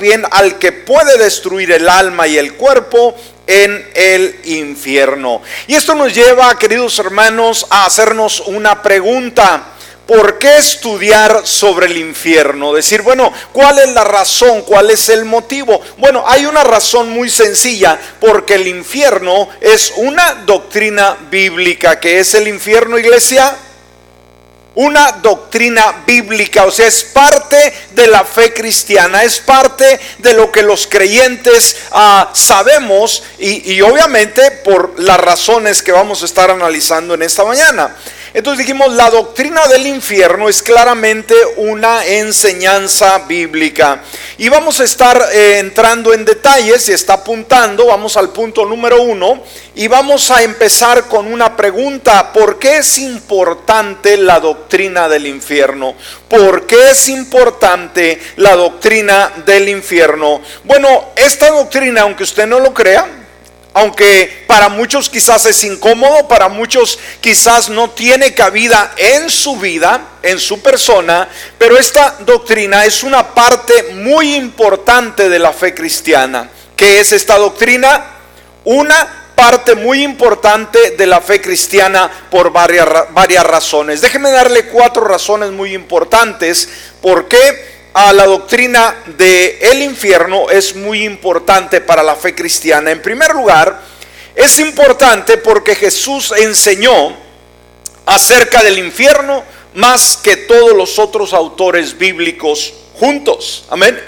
bien al que puede destruir el alma y el cuerpo en el infierno. Y esto nos lleva, queridos hermanos, a hacernos una pregunta. ¿Por qué estudiar sobre el infierno? Decir, bueno, ¿cuál es la razón? ¿Cuál es el motivo? Bueno, hay una razón muy sencilla, porque el infierno es una doctrina bíblica. que es el infierno, iglesia? Una doctrina bíblica, o sea, es parte de la fe cristiana, es parte de lo que los creyentes ah, sabemos y, y obviamente por las razones que vamos a estar analizando en esta mañana. Entonces dijimos, la doctrina del infierno es claramente una enseñanza bíblica. Y vamos a estar eh, entrando en detalles, si está apuntando, vamos al punto número uno, y vamos a empezar con una pregunta, ¿por qué es importante la doctrina del infierno? ¿Por qué es importante la doctrina del infierno? Bueno, esta doctrina, aunque usted no lo crea, aunque para muchos quizás es incómodo, para muchos quizás no tiene cabida en su vida, en su persona, pero esta doctrina es una parte muy importante de la fe cristiana. ¿Qué es esta doctrina? Una parte muy importante de la fe cristiana por varias, varias razones. Déjeme darle cuatro razones muy importantes por qué a la doctrina del el infierno es muy importante para la fe cristiana. En primer lugar, es importante porque Jesús enseñó acerca del infierno más que todos los otros autores bíblicos juntos. Amén.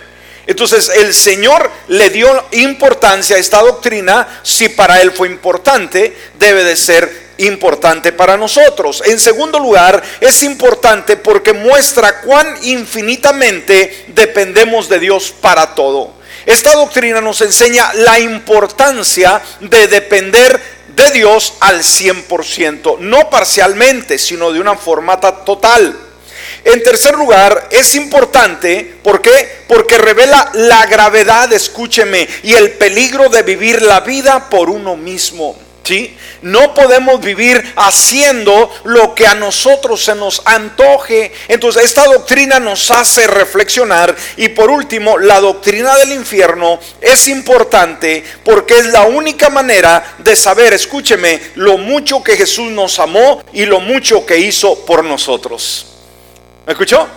Entonces el Señor le dio importancia a esta doctrina. Si para Él fue importante, debe de ser importante para nosotros. En segundo lugar, es importante porque muestra cuán infinitamente dependemos de Dios para todo. Esta doctrina nos enseña la importancia de depender de Dios al 100%, no parcialmente, sino de una forma total. En tercer lugar, es importante. Porque revela la gravedad, escúcheme, y el peligro de vivir la vida por uno mismo. No podemos vivir haciendo lo que a nosotros se nos antoje. Entonces esta doctrina nos hace reflexionar. Y por último, la doctrina del infierno es importante porque es la única manera de saber, escúcheme, lo mucho que Jesús nos amó y lo mucho que hizo por nosotros. ¿Me escuchó?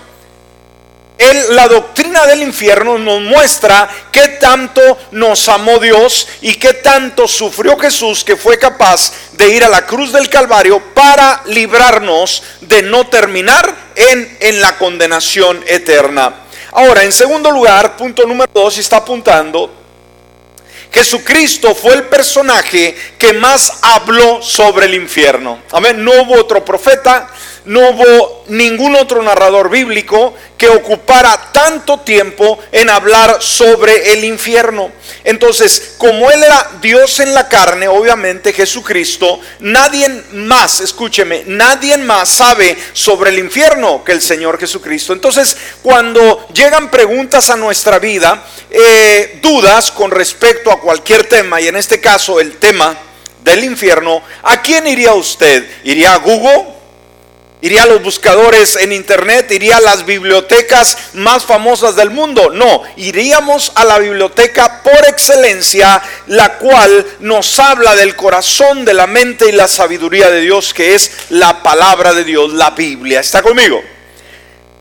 La doctrina del infierno nos muestra qué tanto nos amó Dios y qué tanto sufrió Jesús que fue capaz de ir a la cruz del Calvario para librarnos de no terminar en, en la condenación eterna. Ahora, en segundo lugar, punto número dos, está apuntando, Jesucristo fue el personaje que más habló sobre el infierno. Amén. No hubo otro profeta, no hubo ningún otro narrador bíblico que ocupara tanto tiempo en hablar sobre el infierno. Entonces, como Él era Dios en la carne, obviamente Jesucristo, nadie más, escúcheme, nadie más sabe sobre el infierno que el Señor Jesucristo. Entonces, cuando llegan preguntas a nuestra vida, eh, dudas con respecto a cualquier tema, y en este caso el tema del infierno, ¿a quién iría usted? ¿Iría a Google? Iría a los buscadores en internet, iría a las bibliotecas más famosas del mundo. No, iríamos a la biblioteca por excelencia, la cual nos habla del corazón, de la mente y la sabiduría de Dios, que es la palabra de Dios, la Biblia. ¿Está conmigo?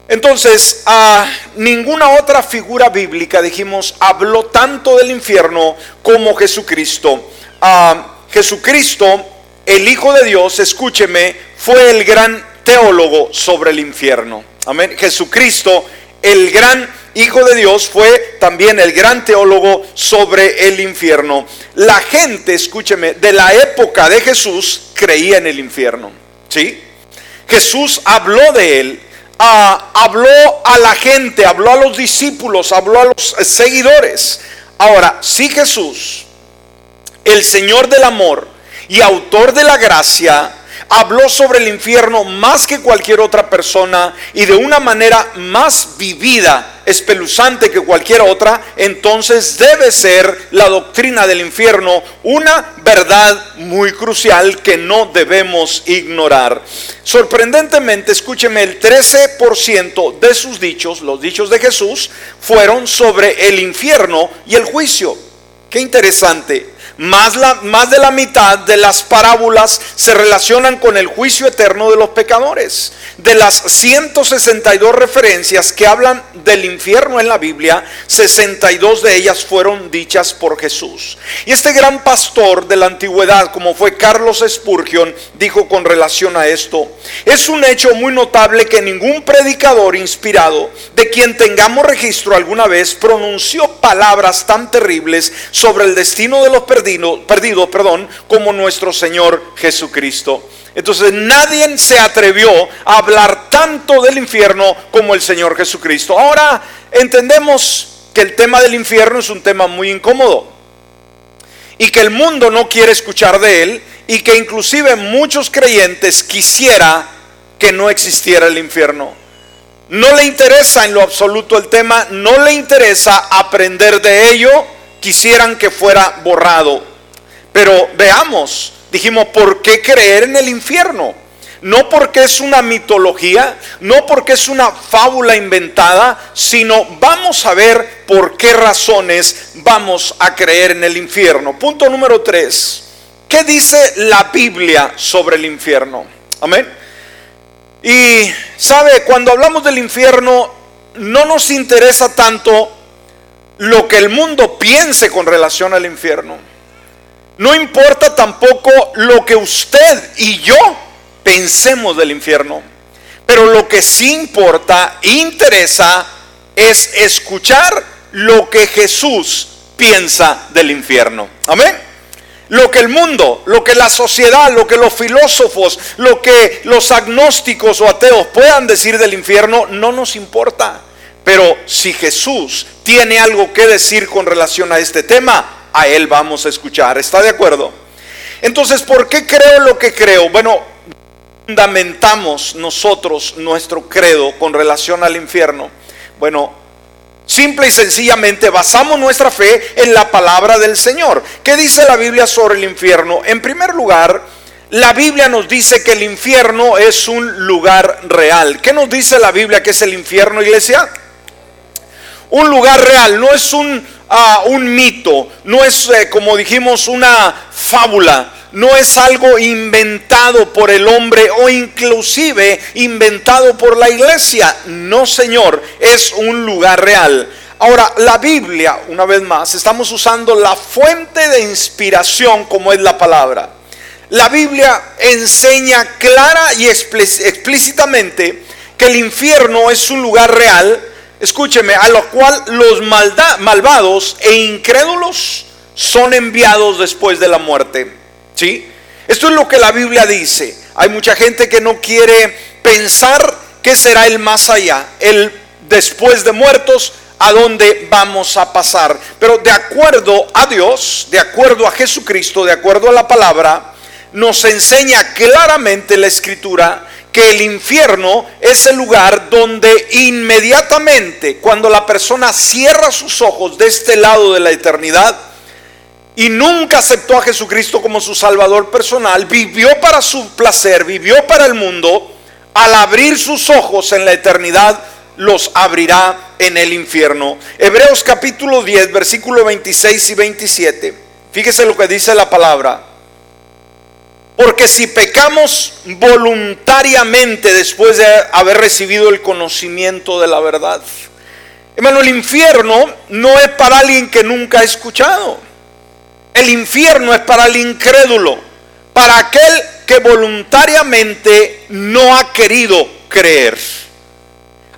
Entonces, a ninguna otra figura bíblica, dijimos, habló tanto del infierno como Jesucristo. A Jesucristo, el Hijo de Dios, escúcheme, fue el gran teólogo sobre el infierno. Amén. Jesucristo, el gran Hijo de Dios, fue también el gran teólogo sobre el infierno. La gente, escúcheme, de la época de Jesús creía en el infierno. ¿Sí? Jesús habló de él, habló a la gente, habló a los discípulos, habló a los seguidores. Ahora, si Jesús, el Señor del amor y autor de la gracia, habló sobre el infierno más que cualquier otra persona y de una manera más vivida, espeluzante que cualquier otra, entonces debe ser la doctrina del infierno una verdad muy crucial que no debemos ignorar. Sorprendentemente, escúcheme, el 13% de sus dichos, los dichos de Jesús, fueron sobre el infierno y el juicio. Qué interesante. Más, de la mitad de las parábolas se relacionan con el juicio eterno de los pecadores. De las 162 referencias que hablan del infierno en la Biblia, 62 de ellas fueron dichas por Jesús. Y este gran pastor de la antigüedad, como fue Carlos Spurgeon, dijo con relación a esto, es un hecho muy notable que ningún predicador inspirado, de quien tengamos registro alguna vez, pronunció palabras tan terribles sobre el destino de los perdidos perdido, perdón, como nuestro Señor Jesucristo. Entonces nadie se atrevió a hablar tanto del infierno como el Señor Jesucristo. Ahora entendemos que el tema del infierno es un tema muy incómodo y que el mundo no quiere escuchar de él y que inclusive muchos creyentes quisiera que no existiera el infierno. No le interesa en lo absoluto el tema, no le interesa aprender de ello quisieran que fuera borrado. Pero veamos, dijimos, ¿por qué creer en el infierno? No porque es una mitología, no porque es una fábula inventada, sino vamos a ver por qué razones vamos a creer en el infierno. Punto número tres. ¿Qué dice la Biblia sobre el infierno? Amén. Y sabe, cuando hablamos del infierno, no nos interesa tanto lo que el mundo piense con relación al infierno. No importa tampoco lo que usted y yo pensemos del infierno. Pero lo que sí importa, interesa, es escuchar lo que Jesús piensa del infierno. Amén. Lo que el mundo, lo que la sociedad, lo que los filósofos, lo que los agnósticos o ateos puedan decir del infierno, no nos importa. Pero si Jesús tiene algo que decir con relación a este tema, a Él vamos a escuchar. ¿Está de acuerdo? Entonces, ¿por qué creo lo que creo? Bueno, fundamentamos nosotros nuestro credo con relación al infierno. Bueno, simple y sencillamente basamos nuestra fe en la palabra del Señor. ¿Qué dice la Biblia sobre el infierno? En primer lugar, la Biblia nos dice que el infierno es un lugar real. ¿Qué nos dice la Biblia que es el infierno, iglesia? Un lugar real, no es un, ah, un mito, no es eh, como dijimos una fábula, no es algo inventado por el hombre o inclusive inventado por la iglesia. No, Señor, es un lugar real. Ahora, la Biblia, una vez más, estamos usando la fuente de inspiración como es la palabra. La Biblia enseña clara y explícitamente que el infierno es un lugar real escúcheme, a lo cual los malvados e incrédulos son enviados después de la muerte. ¿Sí? Esto es lo que la Biblia dice. Hay mucha gente que no quiere pensar que será el más allá, el después de muertos, a dónde vamos a pasar. Pero de acuerdo a Dios, de acuerdo a Jesucristo, de acuerdo a la palabra, nos enseña claramente la escritura que el infierno es el lugar donde inmediatamente cuando la persona cierra sus ojos de este lado de la eternidad y nunca aceptó a Jesucristo como su Salvador personal, vivió para su placer, vivió para el mundo, al abrir sus ojos en la eternidad, los abrirá en el infierno. Hebreos capítulo 10, versículo 26 y 27. Fíjese lo que dice la palabra. Porque si pecamos voluntariamente después de haber recibido el conocimiento de la verdad, hermano, el infierno no es para alguien que nunca ha escuchado. El infierno es para el incrédulo, para aquel que voluntariamente no ha querido creer.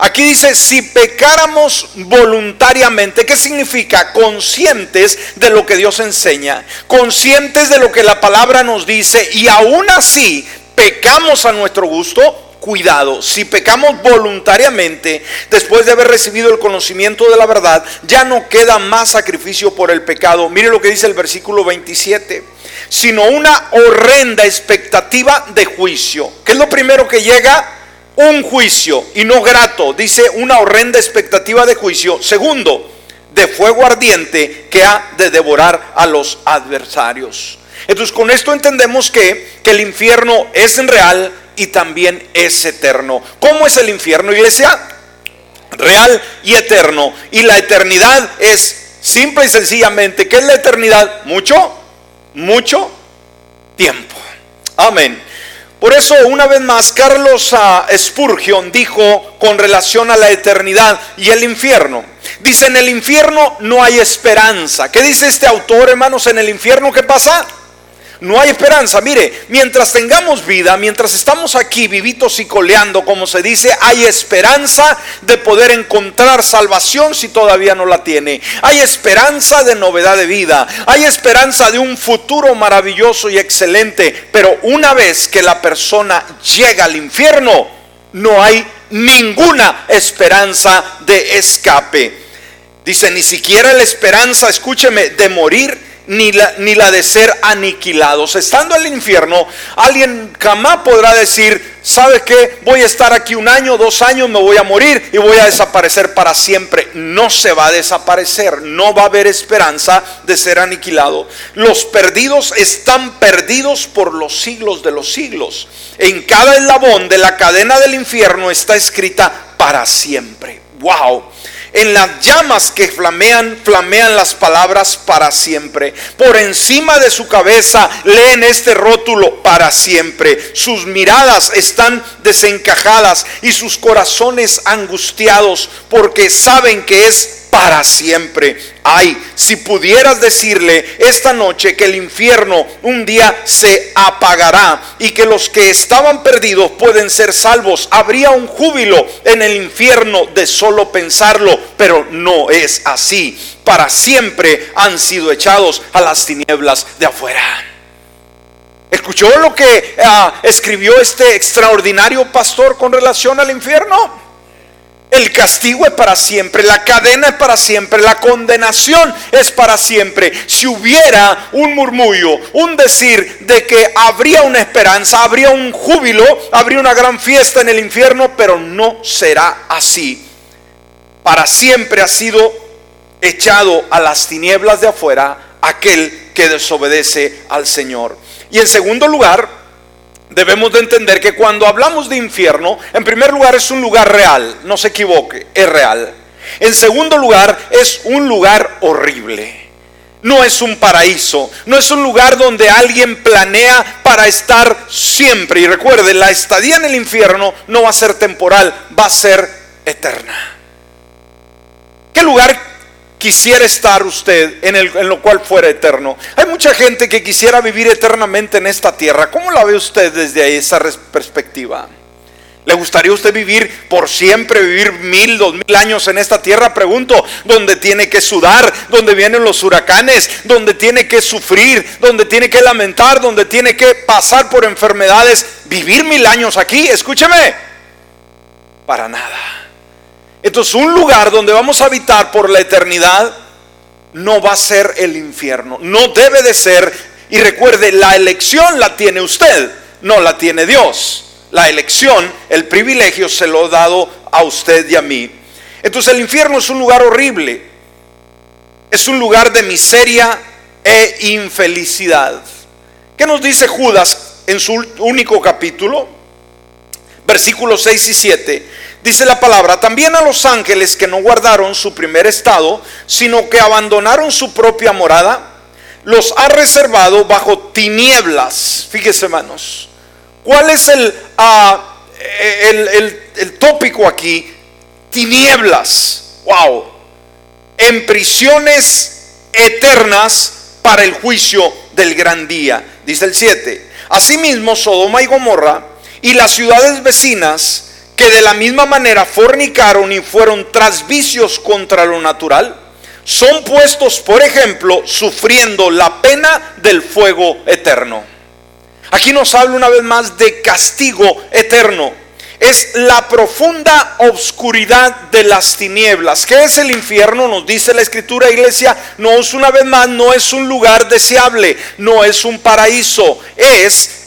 Aquí dice, si pecáramos voluntariamente, ¿qué significa? Conscientes de lo que Dios enseña, conscientes de lo que la palabra nos dice y aún así pecamos a nuestro gusto, cuidado, si pecamos voluntariamente después de haber recibido el conocimiento de la verdad, ya no queda más sacrificio por el pecado. Mire lo que dice el versículo 27. sino una horrenda expectativa de juicio. ¿Qué es lo primero que llega? Un juicio y no grato. Dice una horrenda expectativa de juicio. Segundo, de fuego ardiente que ha de devorar a los adversarios. Entonces con esto entendemos que, que el infierno es real y también es eterno. ¿Cómo es el infierno, iglesia? Real y eterno. Y la eternidad es simple y sencillamente, ¿qué es la eternidad? Mucho, mucho tiempo. Amén. Por eso, una vez más, Carlos Spurgeon dijo con relación a la eternidad y el infierno. Dice, en el infierno no hay esperanza. ¿Qué dice este autor, hermanos? En el infierno, ¿qué pasa? No hay esperanza. Mire, mientras tengamos vida, mientras estamos aquí vivitos y coleando, como se dice, hay esperanza de poder encontrar salvación si todavía no la tiene. Hay esperanza de novedad de vida. Hay esperanza de un futuro maravilloso y excelente. Pero una vez que la persona llega al infierno, no hay ninguna esperanza de escape. Dice, ni siquiera la esperanza, escúcheme, de morir ni la, ni la de ser aniquilados. Estando en el infierno, alguien jamás podrá decir, ¿sabe qué? Voy a estar aquí un año, dos años, me voy a morir y voy a desaparecer para siempre. No se va a desaparecer, no va a haber esperanza de ser aniquilado. Los perdidos están perdidos por los siglos de los siglos. En cada eslabón de la cadena del infierno está escrita para siempre. ¡Wow! En las llamas que flamean, flamean las palabras para siempre. Por encima de su cabeza leen este rótulo para siempre. Sus miradas están desencajadas y sus corazones angustiados porque saben que es para siempre. Ay, si pudieras decirle esta noche que el infierno un día se apagará y que los que estaban perdidos pueden ser salvos, habría un júbilo en el infierno de solo pensarlo, pero no es así. Para siempre han sido echados a las tinieblas de afuera. ¿Escuchó lo que ah, escribió este extraordinario pastor con relación al infierno? El castigo es para siempre, la cadena es para siempre, la condenación es para siempre. Si hubiera un murmullo, un decir de que habría una esperanza, habría un júbilo, habría una gran fiesta en el infierno, pero no será así. Para siempre ha sido echado a las tinieblas de afuera aquel que desobedece al Señor. Y en segundo lugar, debemos de entender que cuando hablamos de infierno, en primer lugar es un lugar real, no se equivoque, es real. En segundo lugar es un lugar horrible. No es un paraíso, no es un lugar donde alguien planea para estar siempre. Y recuerde, la estadía en el infierno no va a ser temporal, va a ser eterna. ¿Qué lugar quisiera estar usted en, lo cual fuera eterno. Hay mucha gente que quisiera vivir eternamente en esta tierra. ¿Cómo la ve usted desde esa perspectiva? ¿Le gustaría usted vivir por siempre, vivir mil, dos mil años en esta tierra? Pregunto, donde tiene que sudar, donde vienen los huracanes, donde tiene que sufrir, donde tiene que lamentar, donde tiene que pasar por enfermedades. ¿Vivir mil años aquí? Escúcheme, para nada. Entonces un lugar donde vamos a habitar por la eternidad no va a ser el infierno, no debe de ser. Y recuerde, la elección la tiene usted, no la tiene Dios. La elección, el privilegio se lo ha dado a usted y a mí. Entonces el infierno es un lugar horrible, es un lugar de miseria e infelicidad. ¿Qué nos dice Judas en su único capítulo? Versículos 6 y 7 Dice la palabra, también a los ángeles que no guardaron su primer estado, sino que abandonaron su propia morada, los ha reservado bajo tinieblas. Fíjese, hermanos. ¿Cuál es el, ah, el, el tópico aquí? Tinieblas. Wow. En prisiones eternas para el juicio del gran día. Dice el 7. Asimismo, Sodoma y Gomorra y las ciudades vecinas que de la misma manera fornicaron y fueron tras vicios contra lo natural, son puestos, por ejemplo, sufriendo la pena del fuego eterno. Aquí nos habla una vez más de castigo eterno. es la profunda obscuridad de las tinieblas. ¿Qué es el infierno? Nos dice la escritura, iglesia, no es una vez más, no es un lugar deseable, no es un paraíso, es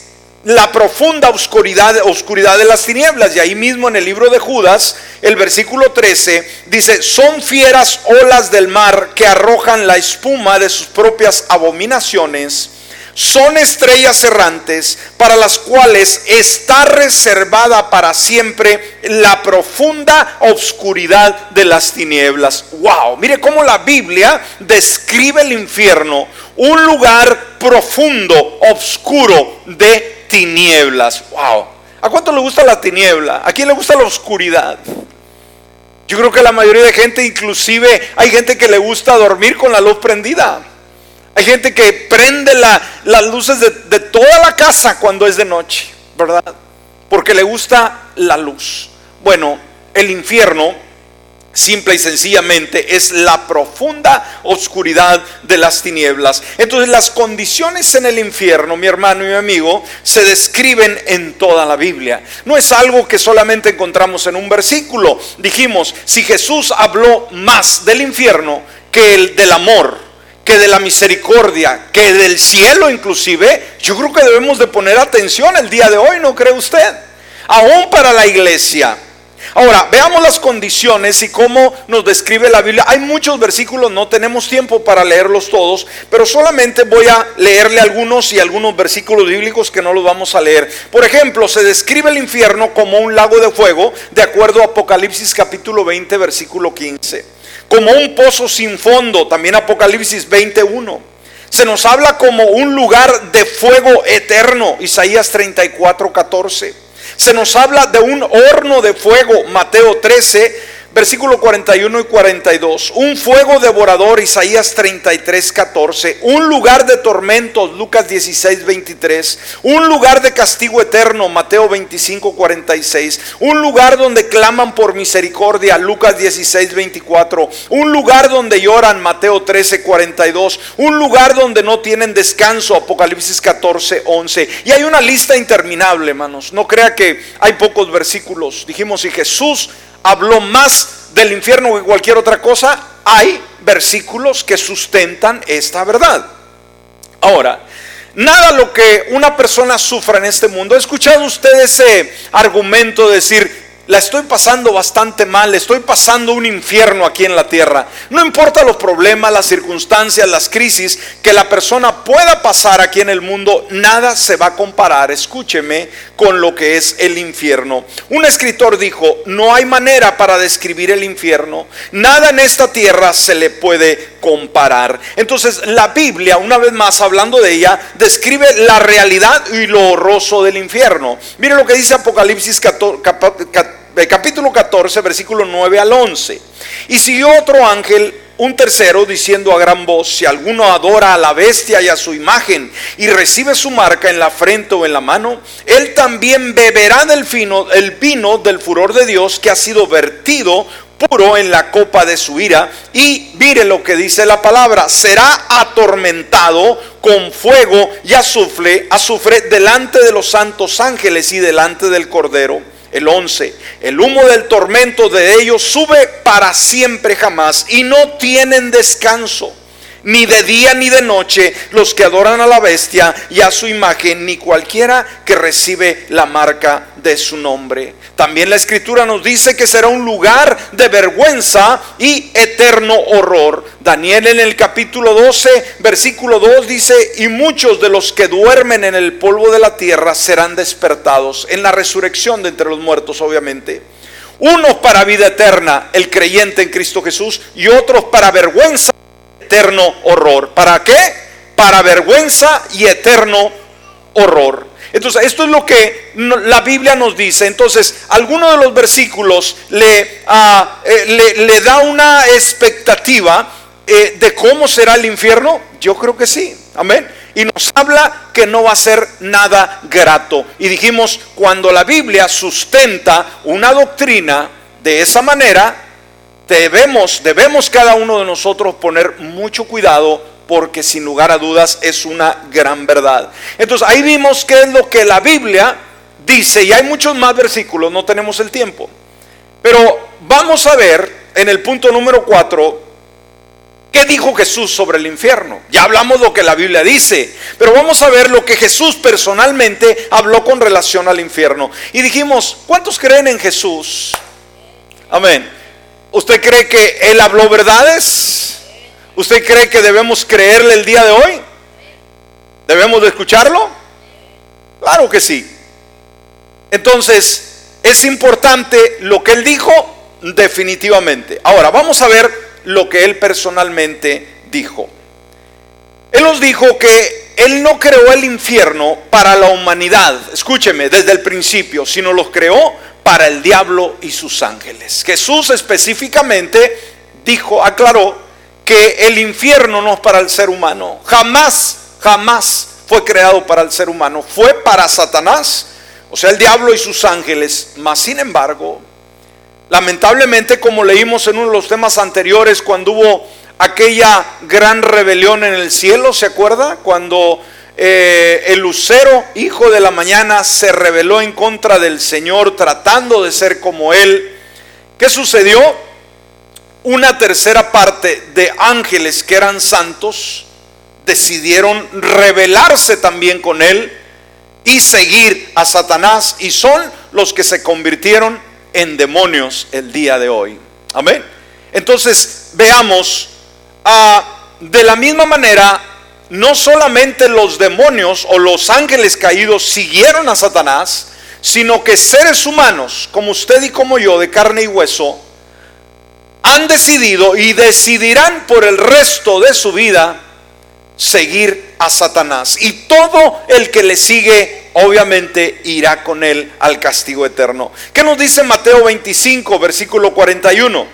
la profunda oscuridad, oscuridad de las tinieblas. Y ahí mismo en el libro de Judas, el versículo 13 dice, son fieras olas del mar que arrojan la espuma de sus propias abominaciones. Son estrellas errantes para las cuales está reservada para siempre la profunda oscuridad de las tinieblas. Wow, mire cómo la Biblia describe el infierno, un lugar profundo, oscuro de tinieblas. Wow. ¿A cuánto le gusta la tiniebla? ¿A quién le gusta la oscuridad? Yo creo que la mayoría de gente, inclusive hay gente que le gusta dormir con la luz prendida. Hay gente que prende las luces de, de toda la casa cuando es de noche, ¿verdad? Porque le gusta la luz. Bueno, el infierno simple y sencillamente es la profunda oscuridad de las tinieblas. Entonces las condiciones en el infierno, mi hermano y mi amigo, se describen en toda la Biblia. No es algo que solamente encontramos en un versículo. Dijimos, si Jesús habló más del infierno que el del amor, que de la misericordia, que del cielo inclusive, yo creo que debemos de poner atención el día de hoy, ¿no cree usted? Aún para la iglesia. Ahora, veamos las condiciones y cómo nos describe la Biblia. Hay muchos versículos, no tenemos tiempo para leerlos todos, pero solamente voy a leerle algunos y algunos versículos bíblicos que no los vamos a leer. Por ejemplo, se describe el infierno como un lago de fuego, de acuerdo a Apocalipsis capítulo 20, versículo 15. Como un pozo sin fondo, también Apocalipsis 21. Se nos habla como un lugar de fuego eterno, Isaías 34, 14 se nos habla de un horno de fuego, Mateo 13, versículo 41 y 42. Un fuego devorador, Isaías 33, 14. Un lugar de tormentos, Lucas 16, 23. Un lugar de castigo eterno, Mateo 25, 46. Un lugar donde claman por misericordia, Lucas 16, 24. Un lugar donde lloran, Mateo 13, 42. Un lugar donde no tienen descanso, Apocalipsis 14, 11. Y hay una lista interminable, hermanos. No crea que hay pocos versículos. Dijimos, si Jesús habló más del infierno que cualquier otra cosa, hay versículos que sustentan esta verdad. Ahora, nada lo que una persona sufra en este mundo, ¿ha escuchado usted ese argumento de decir, la estoy pasando bastante mal, estoy pasando un infierno aquí en la tierra. No importa los problemas, las circunstancias, las crisis que la persona pueda pasar aquí en el mundo, nada se va a comparar, escúcheme, con lo que es el infierno. Un escritor dijo, no hay manera para describir el infierno, nada en esta tierra se le puede comparar. Entonces la Biblia, una vez más hablando de ella, describe la realidad y lo horroroso del infierno. Mire lo que dice Apocalipsis 14, capítulo 14, versículo 9 al 11. Y siguió otro ángel, un tercero, diciendo a gran voz, si alguno adora a la bestia y a su imagen y recibe su marca en la frente o en la mano, él también beberá del vino, el vino del furor de Dios que ha sido vertido puro en la copa de su ira. Y mire lo que dice la palabra, será atormentado con fuego y azufre, azufre delante de los santos ángeles y delante del Cordero el 11, el humo del tormento de ellos sube para siempre jamás y no tienen descanso ni de día ni de noche, los que adoran a la bestia y a su imagen, ni cualquiera que recibe la marca de su nombre. También la escritura nos dice que será un lugar de vergüenza y eterno horror. Daniel en el capítulo 12, versículo 2 dice, y muchos de los que duermen en el polvo de la tierra serán despertados en la resurrección de entre los muertos, obviamente. Unos para vida eterna, el creyente en Cristo Jesús, y otros para vergüenza eterno horror. ¿Para qué? Para vergüenza y eterno horror. Entonces, esto es lo que la Biblia nos dice. Entonces, alguno de los versículos le, ah, eh, le, da una expectativa eh, de cómo será el infierno. Yo creo que sí. Amén. Y nos habla que no va a ser nada grato. Y dijimos, cuando la Biblia sustenta una doctrina de esa manera, debemos, debemos cada uno de nosotros poner mucho cuidado porque sin lugar a dudas es una gran verdad. Entonces ahí vimos qué es lo que la Biblia dice, y hay muchos más versículos, no tenemos el tiempo, pero vamos a ver en el punto número 4, ¿Qué dijo Jesús sobre el infierno? Ya hablamos lo que la Biblia dice, pero vamos a ver lo que Jesús personalmente habló con relación al infierno. Y dijimos, ¿cuántos creen en Jesús? Amén. ¿Usted cree que Él habló verdades? ¿Usted cree que debemos creerle el día de hoy? ¿Debemos de escucharlo? Claro que sí. Entonces, es importante lo que Él dijo definitivamente. Ahora, vamos a ver lo que él personalmente dijo. Él nos dijo que él no creó el infierno para la humanidad, escúcheme, desde el principio, sino los creó para el diablo y sus ángeles. Jesús específicamente dijo, aclaró que el infierno no es para el ser humano. Jamás, jamás fue creado para el ser humano. Fue para Satanás, o sea, el diablo y sus ángeles. Mas, sin embargo, Lamentablemente, como leímos en uno de los temas anteriores, cuando hubo aquella gran rebelión en el cielo, ¿se acuerda? Cuando eh, el lucero, hijo de la mañana, se rebeló en contra del Señor, tratando de ser como Él. ¿Qué sucedió? Una tercera parte de ángeles que eran santos decidieron rebelarse también con Él y seguir a Satanás y son los que se convirtieron en demonios el día de hoy. Amén. Entonces veamos, ah, de la misma manera, no solamente los demonios o los ángeles caídos siguieron a Satanás, sino que seres humanos como usted y como yo, de carne y hueso, han decidido y decidirán por el resto de su vida seguir a Satanás. Y todo el que le sigue, obviamente, irá con él al castigo eterno. ¿Qué nos dice Mateo 25, versículo 41?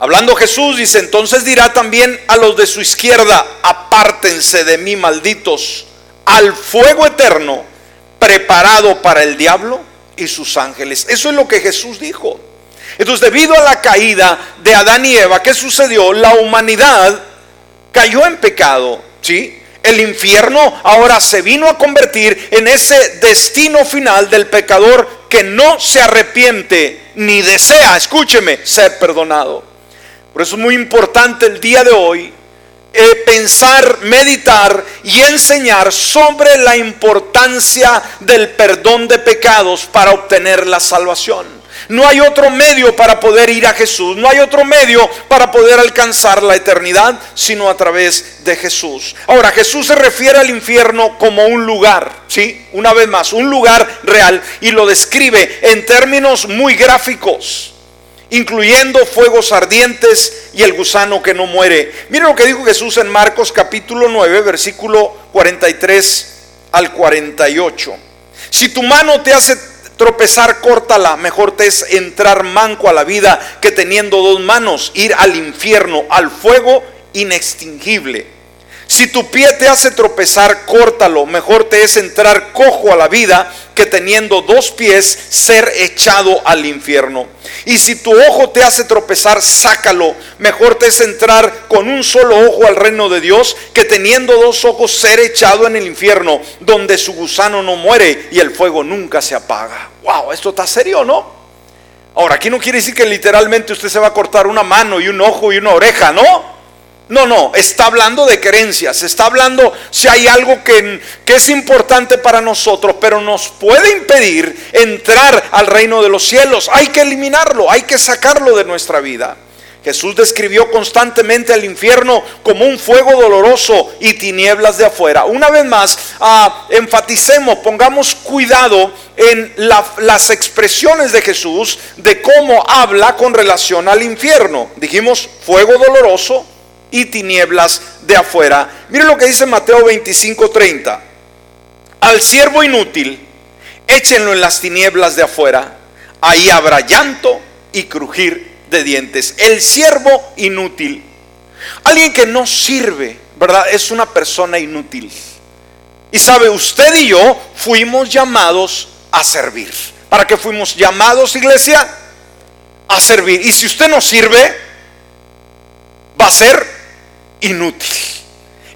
Hablando Jesús dice, entonces dirá también a los de su izquierda, apártense de mí, malditos, al fuego eterno preparado para el diablo y sus ángeles. Eso es lo que Jesús dijo. Entonces, debido a la caída de Adán y Eva, ¿qué sucedió? La humanidad cayó en pecado, ¿sí? El infierno ahora se vino a convertir en ese destino final del pecador que no se arrepiente ni desea, escúcheme, ser perdonado. Por eso es muy importante el día de hoy eh, pensar, meditar y enseñar sobre la importancia del perdón de pecados para obtener la salvación. No hay otro medio para poder ir a Jesús. No hay otro medio para poder alcanzar la eternidad sino a través de Jesús. Ahora, Jesús se refiere al infierno como un lugar, ¿sí? Una vez más, un lugar real y lo describe en términos muy gráficos, incluyendo fuegos ardientes y el gusano que no muere. Miren lo que dijo Jesús en Marcos capítulo 9, versículo 43 al 48. Si tu mano te hace tropezar, córtala. Mejor te es entrar manco a la vida que teniendo dos manos, ir al infierno, al fuego inextinguible. Si tu pie te hace tropezar, córtalo. Mejor te es entrar cojo a la vida que teniendo dos pies ser echado al infierno. Y si tu ojo te hace tropezar, sácalo. Mejor te es entrar con un solo ojo al reino de Dios que teniendo dos ojos ser echado en el infierno, donde su gusano no muere y el fuego nunca se apaga. Wow, esto está serio, ¿no? Ahora, aquí no quiere decir que literalmente usted se va a cortar una mano y un ojo y una oreja, ¿no? No, no, está hablando de creencias, está hablando si hay algo que, que, es importante para nosotros, pero nos puede impedir entrar al reino de los cielos. Hay que eliminarlo, hay que sacarlo de nuestra vida. Jesús describió constantemente al infierno como un fuego doloroso y tinieblas de afuera. Una vez más, ah, enfaticemos, pongamos cuidado en las expresiones de Jesús de cómo habla con relación al infierno. Dijimos fuego doloroso, y tinieblas de afuera. Mire lo que dice Mateo 25:30. Al siervo inútil, échenlo en las tinieblas de afuera. Ahí habrá llanto y crujir de dientes. El siervo inútil. Alguien que no sirve, ¿verdad? Es una persona inútil. Y sabe, usted y yo fuimos llamados a servir. ¿Para qué fuimos llamados, iglesia? A servir. Y si usted no sirve, va a ser inútil.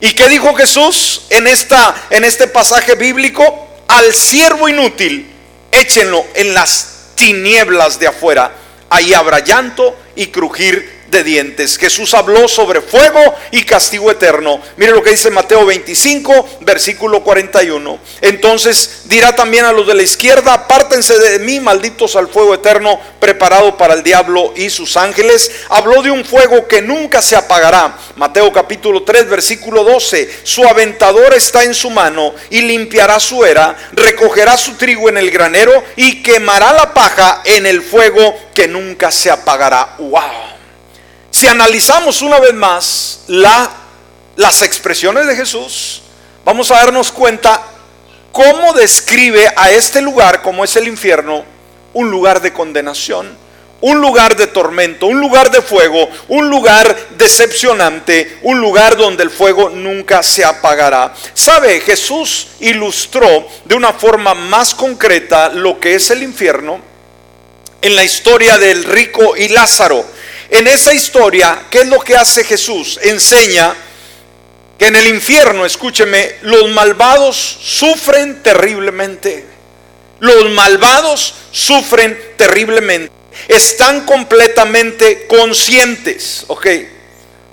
¿Y qué dijo Jesús en, esta, en este pasaje bíblico? al siervo inútil, échenlo en las tinieblas de afuera. Ahí habrá llanto y crujir dientes. Jesús habló sobre fuego y castigo eterno. Mire lo que dice Mateo 25, versículo 41. Entonces dirá también a los de la izquierda, apártense de mí, malditos al fuego eterno preparado para el diablo y sus ángeles. Habló de un fuego que nunca se apagará. Mateo capítulo 3, versículo 12. Su aventador está en su mano y limpiará su era, recogerá su trigo en el granero y quemará la paja en el fuego que nunca se apagará. ¡Wow! Si analizamos una vez más la, las expresiones de Jesús, vamos a darnos cuenta cómo describe a este lugar, como es el infierno, un lugar de condenación, un lugar de tormento, un lugar de fuego, un lugar decepcionante, un lugar donde el fuego nunca se apagará. ¿Sabe? Jesús ilustró de una forma más concreta lo que es el infierno en la historia del rico y Lázaro. En esa historia, ¿qué es lo que hace Jesús? Enseña que en el infierno, escúcheme, los malvados sufren terriblemente. Los malvados sufren terriblemente. Están completamente conscientes, ¿ok?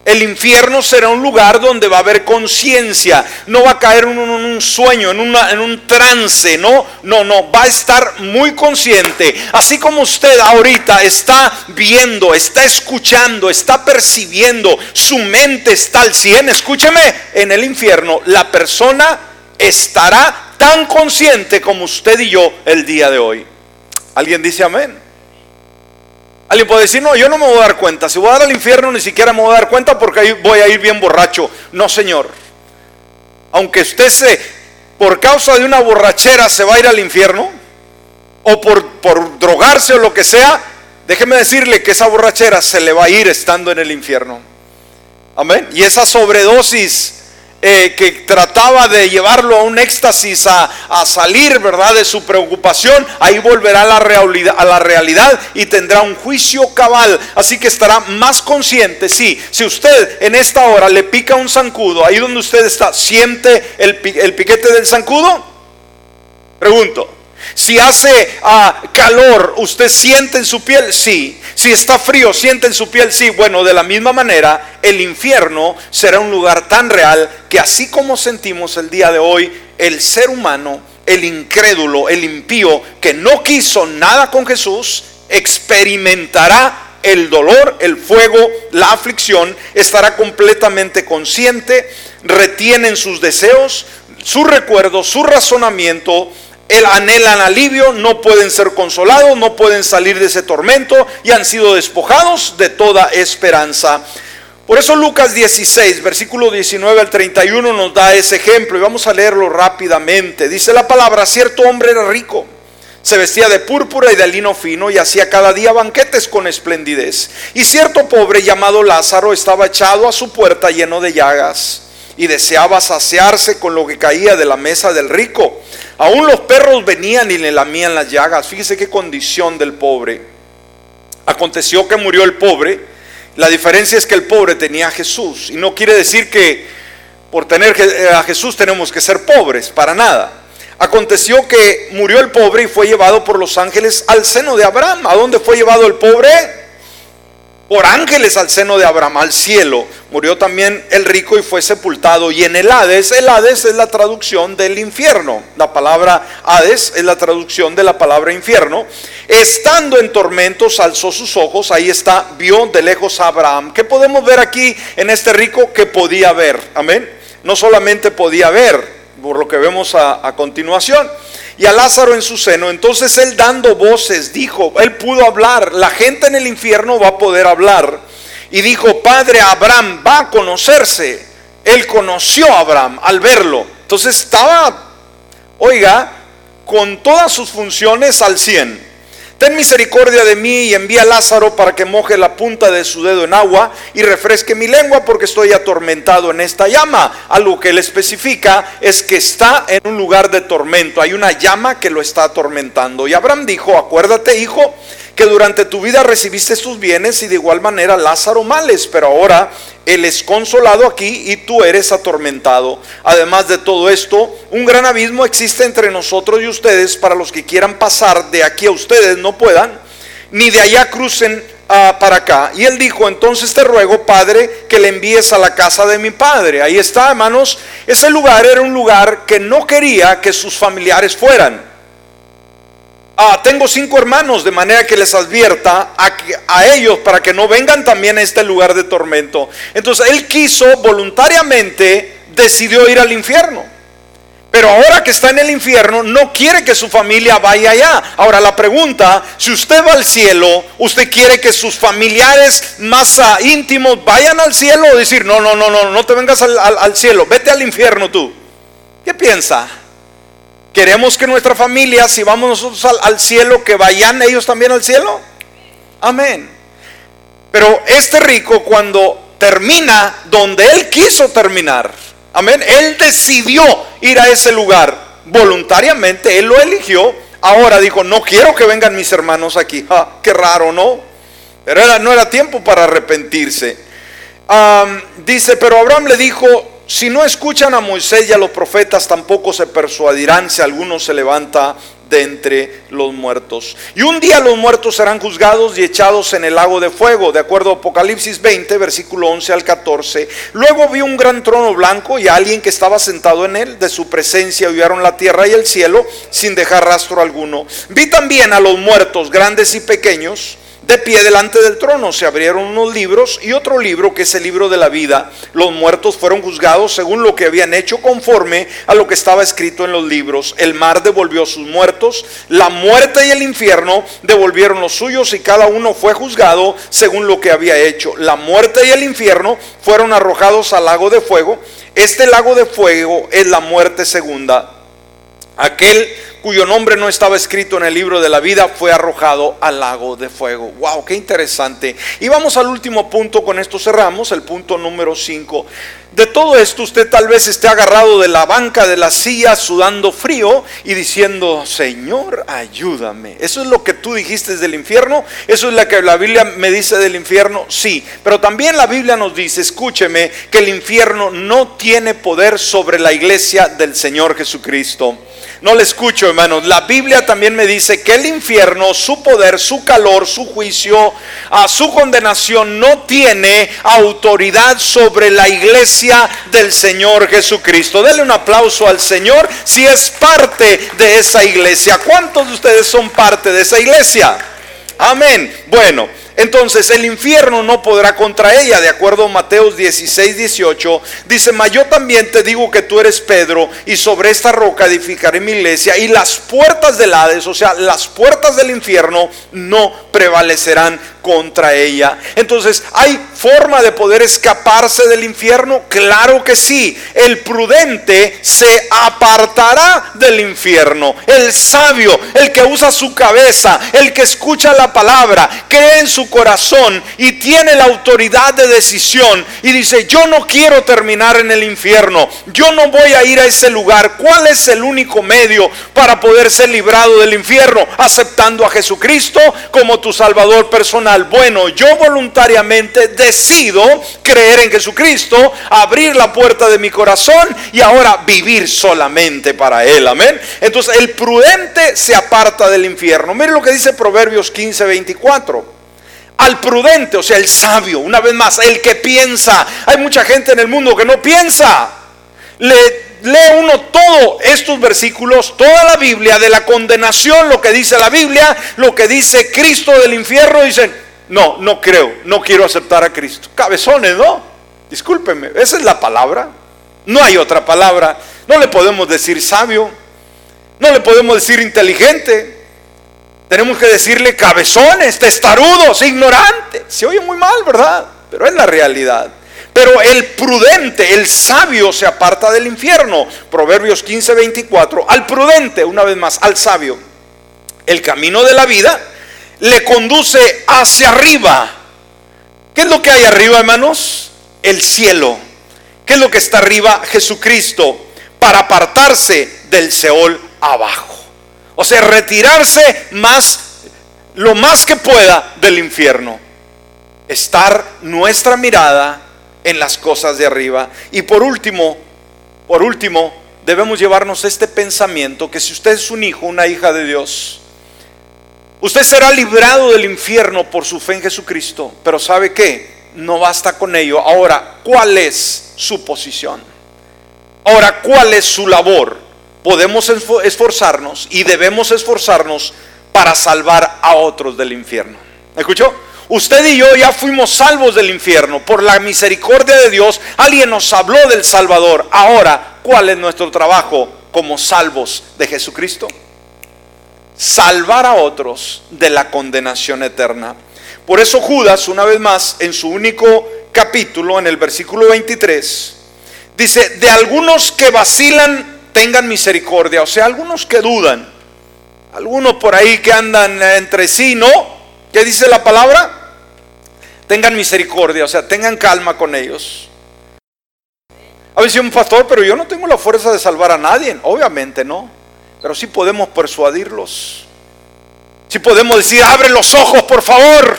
El infierno será un lugar donde va a haber conciencia, no va a caer en un, sueño, en, en un trance, no, no, no, va a estar muy consciente. Así como usted ahorita está viendo, está escuchando, está percibiendo, su mente está al 100, escúcheme, en el infierno la persona estará tan consciente como usted y yo el día de hoy. ¿Alguien dice amén? Alguien puede decir, no, yo no me voy a dar cuenta. Si voy a dar al infierno, ni siquiera me voy a dar cuenta porque ahí voy a ir bien borracho. No, Señor. Aunque usted se, por causa de una borrachera, se va a ir al infierno, o por, por drogarse o lo que sea, déjeme decirle que esa borrachera se le va a ir estando en el infierno. Amén. Y esa sobredosis eh, que trataba de llevarlo a un éxtasis, a, salir, ¿verdad?, de su preocupación, ahí volverá a la, realidad, a la realidad y tendrá un juicio cabal. Así que estará más consciente, sí. Si usted en esta hora le pica un zancudo, ahí donde usted está, ¿siente el, el piquete del zancudo? Pregunto. Si hace ah, calor, ¿usted siente en su piel? Sí. Si está frío, ¿siente en su piel? Sí. Bueno, de la misma manera, el infierno será un lugar tan real que así como sentimos el día de hoy, el ser humano, el incrédulo, el impío, que no quiso nada con Jesús, experimentará el dolor, el fuego, la aflicción, estará completamente consciente, retienen sus deseos, su recuerdo, su razonamiento, el anhelan alivio, no pueden ser consolados, no pueden salir de ese tormento y han sido despojados de toda esperanza. Por eso Lucas 16, versículo 19 al 31 nos da ese ejemplo y vamos a leerlo rápidamente. Dice la palabra, cierto hombre era rico, se vestía de púrpura y de lino fino y hacía cada día banquetes con esplendidez. Y cierto pobre llamado Lázaro estaba echado a su puerta lleno de llagas y deseaba saciarse con lo que caía de la mesa del rico. Aún los perros venían y le lamían las llagas. Fíjese qué condición del pobre. Aconteció que murió el pobre. La diferencia es que el pobre tenía a Jesús. Y no quiere decir que por tener a Jesús tenemos que ser pobres, para nada. Aconteció que murió el pobre y fue llevado por los ángeles al seno de Abraham. ¿A dónde fue llevado el pobre? Por ángeles al seno de Abraham, al cielo. Murió también el rico y fue sepultado. Y en el Hades, el Hades es la traducción del infierno. La palabra Hades es la traducción de la palabra infierno. Estando en tormentos, alzó sus ojos. Ahí está, vio de lejos a Abraham. ¿Qué podemos ver aquí en este rico que podía ver? Amén. No solamente podía ver, por lo que vemos a, a continuación y a Lázaro en su seno. Entonces él dando voces dijo, él pudo hablar, la gente en el infierno va a poder hablar. Y dijo, Padre Abraham va a conocerse. Él conoció a Abraham al verlo. Entonces estaba, oiga, con todas sus funciones al 100. Ten misericordia de mí y envía a Lázaro para que moje la punta de su dedo en agua y refresque mi lengua porque estoy atormentado en esta llama. Algo que él especifica es que está en un lugar de tormento. Hay una llama que lo está atormentando. Y Abraham dijo, acuérdate hijo, que durante tu vida recibiste tus bienes y de igual manera Lázaro males, pero ahora él es consolado aquí y tú eres atormentado. Además de todo esto, un gran abismo existe entre nosotros y ustedes para los que quieran pasar de aquí a ustedes no puedan, ni de allá crucen ah, para acá. Y él dijo, entonces te ruego, Padre, que le envíes a la casa de mi Padre. Ahí está, hermanos. Ese lugar era un lugar que no quería que sus familiares fueran. Ah, tengo cinco hermanos, de manera que les advierta a, ellos para que no vengan también a este lugar de tormento. Entonces él quiso voluntariamente, decidió ir al infierno. Pero ahora que está en el infierno, no quiere que su familia vaya allá. Ahora la pregunta, si usted va al cielo, ¿usted quiere que sus familiares más ah, íntimos vayan al cielo o decir, no, no, no, no, no te vengas al cielo, vete al infierno tú? ¿Qué piensa? ¿Queremos que nuestra familia, si vamos nosotros al, cielo, que vayan ellos también al cielo? Amén. Pero este rico cuando termina donde él quiso terminar, amén, él decidió ir a ese lugar voluntariamente, él lo eligió. Ahora dijo, no quiero que vengan mis hermanos aquí. Ah, qué raro, ¿no? Pero no era tiempo para arrepentirse. dice, pero Abraham le dijo, si no escuchan a Moisés y a los profetas, tampoco se persuadirán si alguno se levanta de entre los muertos. Y un día los muertos serán juzgados y echados en el lago de fuego, de acuerdo a Apocalipsis 20, versículo 11 al 14. Luego vi un gran trono blanco y a alguien que estaba sentado en él. De su presencia huyeron la tierra y el cielo sin dejar rastro alguno. Vi también a los muertos, grandes y pequeños de pie delante del trono se abrieron unos libros y otro libro que es el libro de la vida. Los muertos fueron juzgados según lo que habían hecho conforme a lo que estaba escrito en los libros. El mar devolvió sus muertos, la muerte y el infierno devolvieron los suyos y cada uno fue juzgado según lo que había hecho. La muerte y el infierno fueron arrojados al lago de fuego. Este lago de fuego es la muerte segunda. Aquel cuyo nombre no estaba escrito en el libro de la vida, fue arrojado al lago de fuego. Wow, qué interesante. Y vamos al último punto, con esto cerramos, el punto número 5. De todo esto usted tal vez esté agarrado de la banca de la silla, sudando frío y diciendo, Señor, ayúdame. ¿Eso es lo que tú dijiste del infierno? ¿Eso es lo que la Biblia me dice del infierno? Sí, pero también la Biblia nos dice, escúcheme, que el infierno no tiene poder sobre la iglesia del Señor Jesucristo. No le escucho, hermanos. La Biblia también me dice que el infierno, su poder, su calor, su juicio, a su condenación no tiene autoridad sobre la iglesia del Señor Jesucristo. Dele un aplauso al Señor si es parte de esa iglesia. ¿Cuántos de ustedes son parte de esa iglesia? Amén. Bueno. Entonces el infierno no podrá contra ella, de acuerdo a Mateos 16, 18. Dice, mas yo también te digo que tú eres Pedro y sobre esta roca edificaré mi iglesia y las puertas del Hades, o sea, las puertas del infierno no prevalecerán contra ella. Entonces, ¿hay forma de poder escaparse del infierno? Claro que sí. El prudente se apartará del infierno. El sabio, el que usa su cabeza, el que escucha la palabra, cree en su corazón y tiene la autoridad de decisión y dice, yo no quiero terminar en el infierno. Yo no voy a ir a ese lugar. ¿Cuál es el único medio para poder ser librado del infierno? Aceptando a Jesucristo como tu Salvador personal bueno, yo voluntariamente decido creer en Jesucristo, abrir la puerta de mi corazón y ahora vivir solamente para Él. Amén. Entonces el prudente se aparta del infierno. Mire lo que dice Proverbios 15, 24 al prudente, o sea, el sabio, una vez más, el que piensa. Hay mucha gente en el mundo que no piensa. Le lee uno todo estos versículos, toda la Biblia de la condenación, lo que dice la Biblia, lo que dice Cristo del infierno, dicen, no, no creo, no quiero aceptar a Cristo. Cabezones, ¿no? Discúlpeme, esa es la palabra. No hay otra palabra. No le podemos decir sabio, no le podemos decir inteligente. Tenemos que decirle cabezones, testarudos, ignorantes. Se oye muy mal, ¿verdad? Pero es la realidad. Pero el prudente, el sabio se aparta del infierno. Proverbios 15, 24. Al prudente, una vez más, al sabio. El camino de la vida le conduce hacia arriba. ¿Qué es lo que hay arriba, hermanos? El cielo. ¿Qué es lo que está arriba? Jesucristo. Para apartarse del Seol abajo. O sea, retirarse más lo más que pueda del infierno. Estar nuestra mirada en las cosas de arriba. Y por último, por último, debemos llevarnos este pensamiento que si usted es un hijo, una hija de Dios, usted será librado del infierno por su fe en Jesucristo. Pero ¿sabe qué? No basta con ello. Ahora, ¿cuál es su posición? Ahora, ¿cuál es su labor? Podemos esforzarnos y debemos esforzarnos para salvar a otros del infierno. ¿Me escuchó? Usted y yo ya fuimos salvos del infierno por la misericordia de Dios. Alguien nos habló del Salvador. Ahora, ¿cuál es nuestro trabajo como salvos de Jesucristo? Salvar a otros de la condenación eterna. Por eso Judas, una vez más, en su único capítulo, en el versículo 23, dice, de algunos que vacilan, tengan misericordia. O sea, algunos que dudan. Algunos por ahí que andan entre sí, ¿no? ¿Qué dice la palabra? Tengan misericordia, o sea, tengan calma con ellos. A veces un pastor, pero yo no tengo la fuerza de salvar a nadie. Obviamente no. Pero sí podemos persuadirlos. Sí podemos decir, abre los ojos, por favor.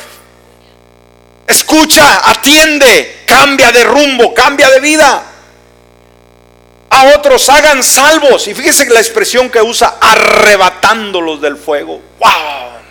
Escucha, atiende, cambia de rumbo, cambia de vida a otros hagan salvos. Y fíjese la expresión que usa, arrebatándolos del fuego. ¡Wow!